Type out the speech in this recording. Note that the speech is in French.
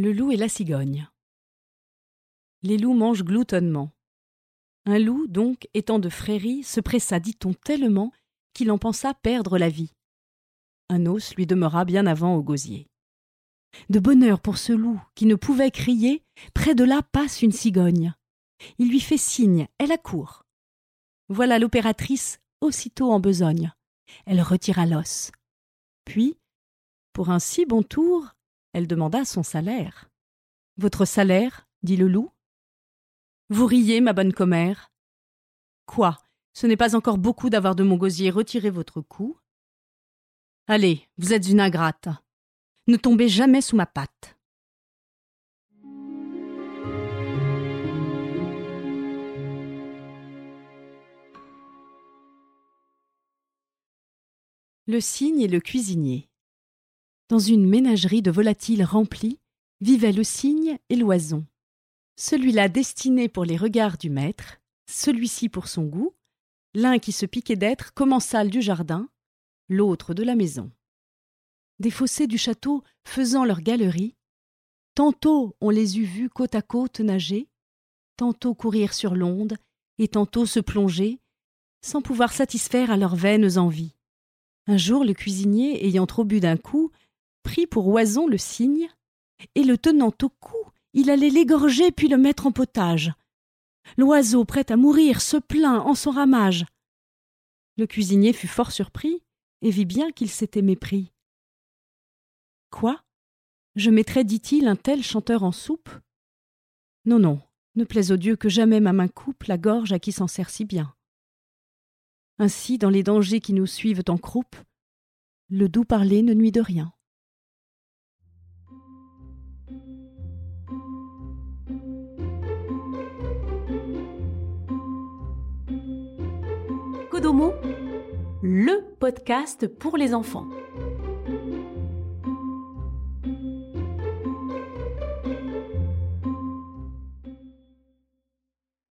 Le loup et la cigogne. Les loups mangent gloutonnement. Un loup, donc, étant de frérie, se pressa, dit-on, tellement qu'il en pensa perdre la vie. Un os lui demeura bien avant au gosier. De bonheur pour ce loup qui ne pouvait crier, près de là passe une cigogne. Il lui fait signe, elle accourt. Voilà l'opératrice aussitôt en besogne. Elle retira l'os. Puis, pour un si bon tour, elle demanda son salaire. Votre salaire? dit le loup. Vous riez, ma bonne commère. Quoi? Ce n'est pas encore beaucoup d'avoir de mon gosier retiré votre cou Allez, vous êtes une ingrate. Ne tombez jamais sous ma patte. Le cygne et le cuisinier. Dans une ménagerie de volatiles remplis, vivaient le cygne et l'oison. Celui-là destiné pour les regards du maître, celui-ci pour son goût, l'un qui se piquait d'être commensal du jardin, l'autre de la maison. Des fossés du château faisant leur galerie, tantôt on les eût vus côte à côte nager, tantôt courir sur l'onde, et tantôt se plonger, sans pouvoir satisfaire à leurs vaines envies. Un jour le cuisinier, ayant trop bu d'un coup, prit pour oison le cygne, et le tenant au cou, il allait l'égorger puis le mettre en potage. L'oiseau, prêt à mourir, se plaint en son ramage. Le cuisinier fut fort surpris, et vit bien qu'il s'était mépris. Quoi? Je mettrais, dit-il, un tel chanteur en soupe? Non, non, ne plaise au Dieu que jamais ma main coupe la gorge à qui s'en sert si bien. Ainsi, dans les dangers qui nous suivent en croupe, le doux parler ne nuit de rien. Le podcast pour les enfants.